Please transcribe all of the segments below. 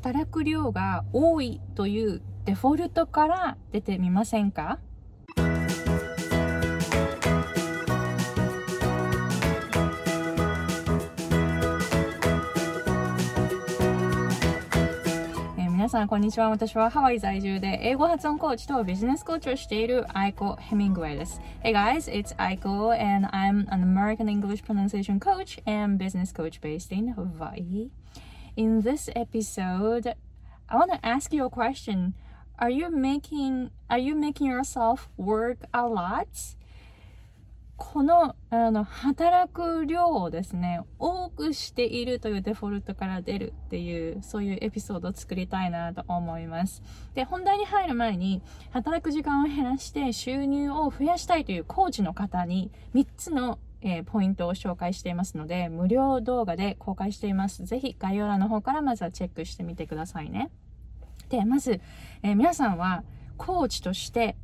働く量が多いというデフォルトから出てみませんか皆さん、こんにちは。私はハワイ在住で英語発音コーチとビジネスコーチをしているアイコ・ヘミングウェイです。Hey guys, it's Aiko and I'm an American English pronunciation coach and business coach based in Hawaii. In this episode, I want to ask you a question. Are you making are you making yourself work a lot? この、あの、働く量をですね、多くしているというデフォルトから出るっていう、そういうエピソードを作りたいなと思います。で、本題に入る前に、働く時間を減らして収入を増やしたいというコーチの方に、3つのえー、ポイントを紹介していますので、無料動画で公開しています。ぜひ概要欄の方からまずはチェックしてみてくださいね。で、まず、えー、皆さんはコーチとして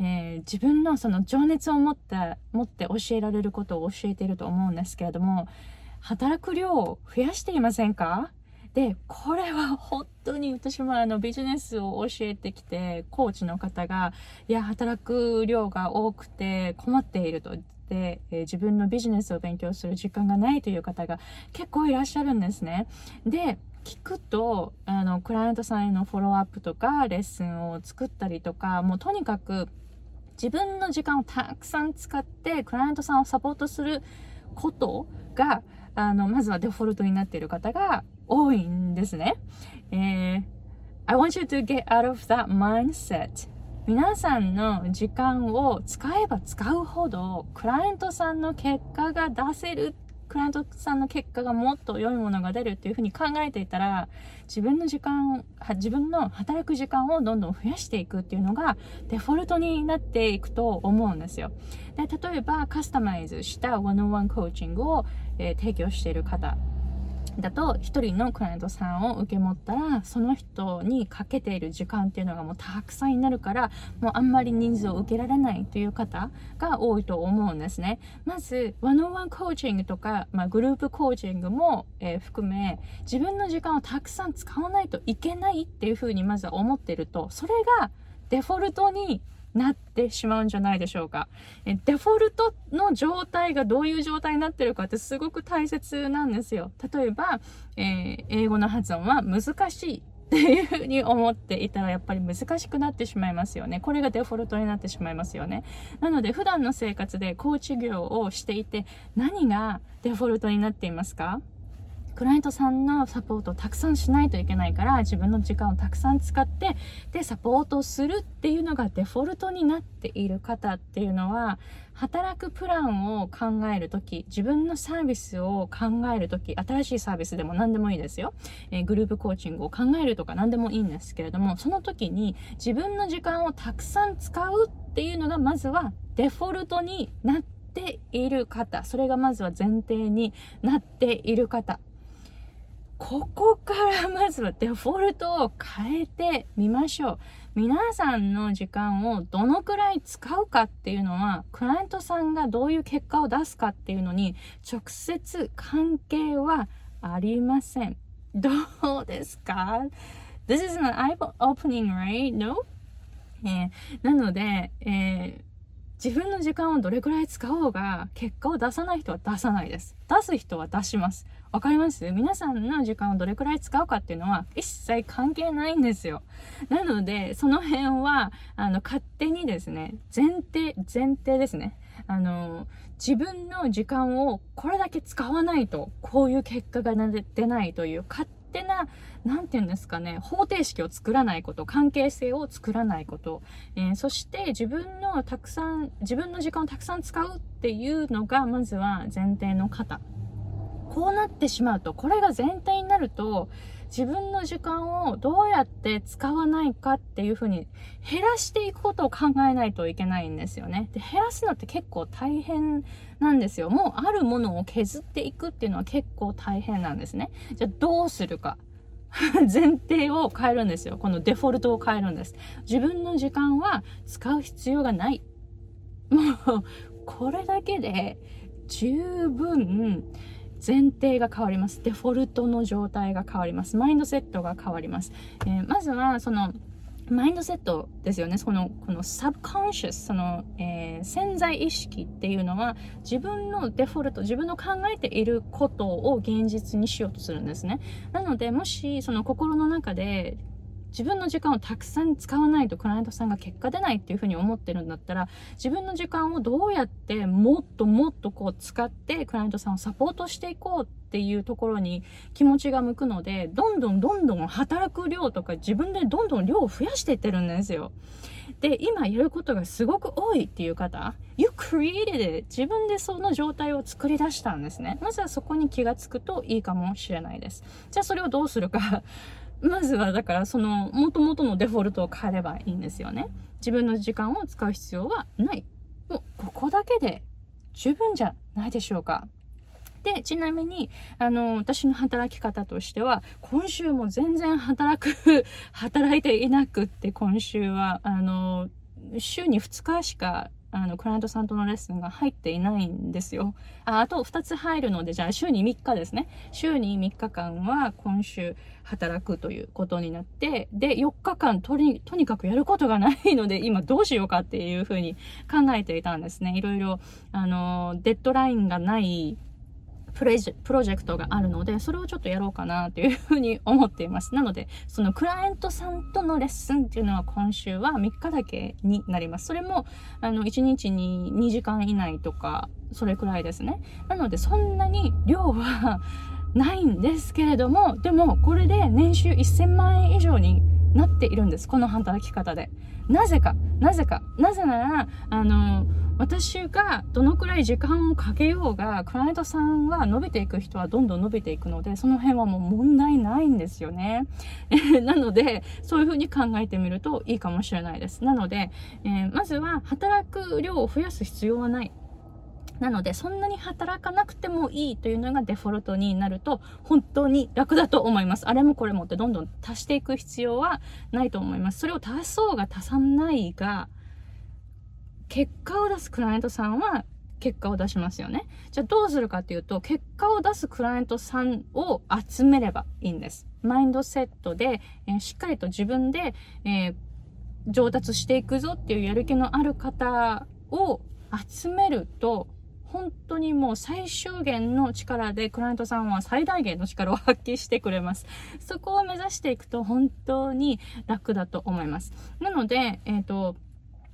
えー、自分のその情熱を持った持って教えられることを教えていると思うんですけれども働く量を増やしていませんか？でこれは本当に私もあのビジネスを教えてきてコーチの方がいや働く量が多くて困っていると、えー、自分のビジネスを勉強する時間がないという方が結構いらっしゃるんですね。で聞くとあのクライアントさんへのフォローアップとかレッスンを作ったりとかもうとにかく自分の時間をたくさん使ってクライアントさんをサポートすることがあのまずはデフォルトになっている方が多いんですね。えー、I want you to get out of that mindset. 皆さんの時間を使えば使うほどクライアントさんの結果が出せるクライアントさんの結果がもっと良いものが出るっていうふうに考えていたら自分の時間自分の働く時間をどんどん増やしていくっていうのがデフォルトになっていくと思うんですよ。で例えばカスタマイズしたワンワンコーチングを、えー、提供している方。だと1人のクライアントさんを受け持ったらその人にかけている時間っていうのがもうたくさんになるからもうあんまり人数を受けられないという方が多いと思うんですね。まずワンオンワンコーチングとか、まあ、グループコーチングも、えー、含め自分の時間をたくさん使わないといけないっていうふうにまずは思ってるとそれがデフォルトになってしまうんじゃないでしょうか。えデフォルトの状態がどういう状態になってるかってすごく大切なんですよ。例えば、えー、英語の発音は難しいっていうふうに思っていたらやっぱり難しくなってしまいますよね。これがデフォルトになってしまいますよね。なので普段の生活でコーチ業をしていて何がデフォルトになっていますか？クライアントさんのサポートをたくさんしないといけないから自分の時間をたくさん使ってでサポートするっていうのがデフォルトになっている方っていうのは働くプランを考えるとき自分のサービスを考えるとき新しいサービスでも何でもいいですよ、えー、グループコーチングを考えるとか何でもいいんですけれどもその時に自分の時間をたくさん使うっていうのがまずはデフォルトになっている方。それがまずは前提になっている方。ここからまずはデフォルトを変えてみましょう。皆さんの時間をどのくらい使うかっていうのは、クライアントさんがどういう結果を出すかっていうのに直接関係はありません。どうですか ?This is an eye-opening, right? No? えー、なので、えー自分の時間をどれくらい使おうが、結果を出さない人は出さないです。出す人は出します。わかります？皆さんの時間をどれくらい使うかっていうのは一切関係ないんですよ。なので、その辺は、あの、勝手にですね、前提、前提ですね。あの、自分の時間をこれだけ使わないと、こういう結果が出ないという勝手な、なんて言うんですかね、方程式を作らないこと、関係性を作らないこと、えー、そして自分のたくさん、自分の時間をたくさん使うっていうのが、まずは前提の方。こうなってしまうと、これが前提になると、自分の時間をどうやって使わないかっていうふうに減らしていくことを考えないといけないんですよね。で、減らすのって結構大変なんですよ。もうあるものを削っていくっていうのは結構大変なんですね。じゃあどうするか。前提を変えるんですよ。このデフォルトを変えるんです。自分の時間は使う必要がない。もう、これだけで十分前提が変わります。デフォルトの状態が変わります。マインドセットが変わります。えー、まずは、その、マインドセットですよね。その、このサブコンシャス、その、えー、潜在意識っていうのは、自分のデフォルト、自分の考えていることを現実にしようとするんですね。なので、もし、その心の中で、自分の時間をたくさん使わないとクライアントさんが結果出ないっていうふうに思ってるんだったら自分の時間をどうやってもっともっとこう使ってクライアントさんをサポートしていこうっていうところに気持ちが向くのでどんどんどんどん働く量とか自分でどんどん量を増やしていってるんですよ。で今やることがすごく多いっていう方 You created it 自分でその状態を作り出したんですね。まずはそこに気がつくといいかもしれないです。じゃあそれをどうするか。まずはだからその元々のデフォルトを変えればいいんですよね。自分の時間を使う必要はない。もうここだけで十分じゃないでしょうか。で、ちなみに、あの、私の働き方としては、今週も全然働く 働いていなくって、今週は、あの、週に2日しかあの、クライアントさんとのレッスンが入っていないんですよ。あ、あと2つ入るので、じゃあ週に3日ですね。週に3日間は今週働くということになって、で、4日間とに、とにかくやることがないので、今どうしようかっていうふうに考えていたんですね。いろいろ、あの、デッドラインがないプロジェクトがあるので、それをちょっとやろうかなというふうに思っています。なので、そのクライアントさんとのレッスンっていうのは今週は3日だけになります。それも、あの、1日に2時間以内とか、それくらいですね。なので、そんなに量はないんですけれども、でも、これで年収1000万円以上になっているんです。この働き方で。なぜか、なぜか、なぜなら、あの、私がどのくらい時間をかけようが、クライアントさんは伸びていく人はどんどん伸びていくので、その辺はもう問題ないんですよね。なので、そういうふうに考えてみるといいかもしれないです。なので、えー、まずは働く量を増やす必要はない。なので、そんなに働かなくてもいいというのがデフォルトになると、本当に楽だと思います。あれもこれもってどんどん足していく必要はないと思います。それを足そうが足さないが、結果を出すクライアントさんは結果を出しますよね。じゃあどうするかっていうと、結果を出すクライアントさんを集めればいいんです。マインドセットで、えー、しっかりと自分で、えー、上達していくぞっていうやる気のある方を集めると、本当にもう最小限の力でクライアントさんは最大限の力を発揮してくれます。そこを目指していくと本当に楽だと思います。なので、えっ、ー、と、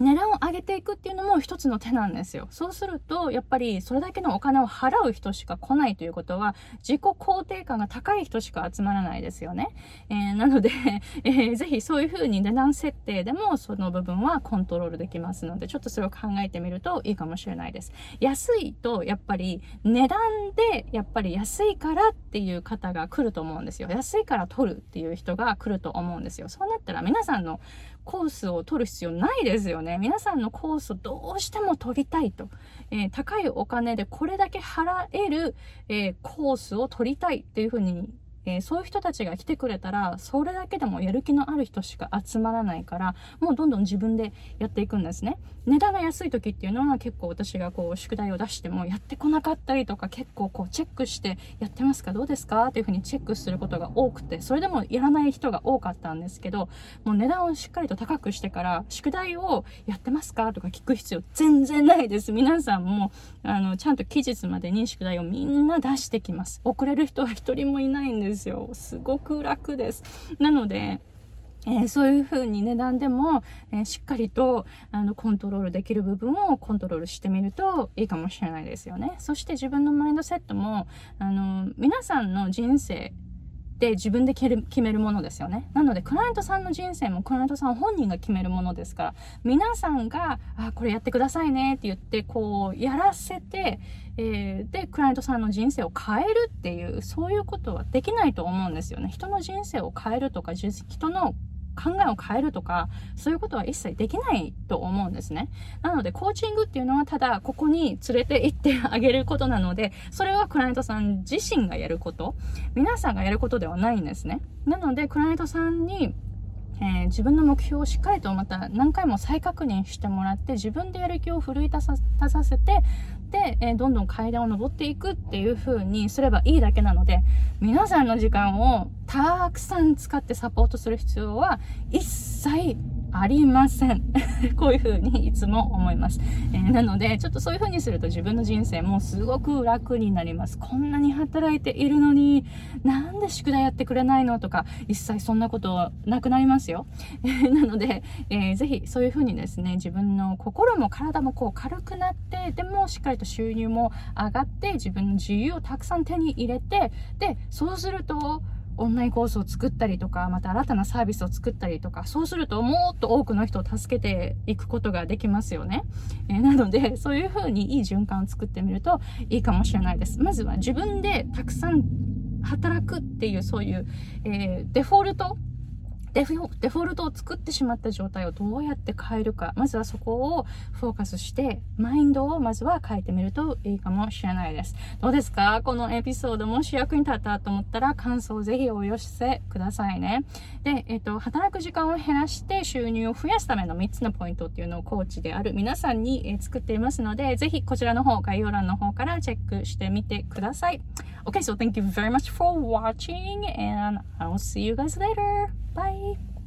値段を上げていくっていうのも一つの手なんですよ。そうすると、やっぱりそれだけのお金を払う人しか来ないということは、自己肯定感が高い人しか集まらないですよね。えー、なので、えー、ぜひそういうふうに値段設定でもその部分はコントロールできますので、ちょっとそれを考えてみるといいかもしれないです。安いと、やっぱり値段で、やっぱり安いからっていう方が来ると思うんですよ。安いから取るっていう人が来ると思うんですよ。そうなったら皆さんのコースを取る必要ないですよね。皆さんのコースをどうしても取りたいと。えー、高いお金でこれだけ払える、えー、コースを取りたいっていうふうにえー、そういう人たちが来てくれたら、それだけでもやる気のある人しか集まらないから、もうどんどん自分でやっていくんですね。値段が安い時っていうのは結構私がこう宿題を出してもやってこなかったりとか結構こうチェックしてやってますか？どうですか？っていうふうにチェックすることが多くて、それでもやらない人が多かったんですけど、もう値段をしっかりと高くしてから宿題をやってますか？とか聞く必要全然ないです。皆さんも、あの、ちゃんと期日までに宿題をみんな出してきます。遅れる人は一人もいないんですですよ。すごく楽です。なので、えー、そういう風に値段でも、えー、しっかりとあのコントロールできる部分をコントロールしてみるといいかもしれないですよね。そして自分のマインドセットもあの皆さんの人生って自分で決めるものですよね。なので、クライアントさんの人生もクライアントさん本人が決めるものですから、皆さんが、あ、これやってくださいねって言って、こう、やらせて、えー、で、クライアントさんの人生を変えるっていう、そういうことはできないと思うんですよね。人の人生を変えるとか、人の考えを変えるとか、そういうことは一切できないと思うんですね。なので、コーチングっていうのはただここに連れて行ってあげることなので、それはクライアントさん自身がやること、皆さんがやることではないんですね。なので、クライアントさんにえー、自分の目標をしっかりとまた何回も再確認してもらって自分でやる気を奮い立たさせて、えー、どんどん階段を上っていくっていう風にすればいいだけなので、皆さんの時間をたくさん使ってサポートする必要は一切ありません。こういう風にいつも思います。えー、なので、ちょっとそういう風にすると自分の人生もすごく楽になります。こんなに働いているのに、なんで宿題やってくれないのとか、一切そんなことなくなりますよえ。なので、えー、ぜひそういう風にですね、自分の心も体もこう軽くなって、でもしっかりと収入も上がって、自分の自由をたくさん手に入れて、で、そうすると、オンラインコースを作ったりとか、また新たなサービスを作ったりとか、そうするともっと多くの人を助けていくことができますよね。えー、なので、そういうふうにいい循環を作ってみるといいかもしれないです。まずは自分でたくさん働くっていうそういう、えー、デフォルトデフォルトを作ってしまった状態をどうやって変えるか。まずはそこをフォーカスして、マインドをまずは変えてみるといいかもしれないです。どうですか？このエピソードもし役に立ったと思ったら感想をぜひお寄せくださいね。で、えっ、と、働く時間を減らして収入を増やすための3つのポイントっていうのをコーチである皆さんに、え作っていますので、ぜひこちらの方、概要欄の方からチェックしてみてください。Okay, so thank you very much for watching and I'll see you guys later. Bye. Bye.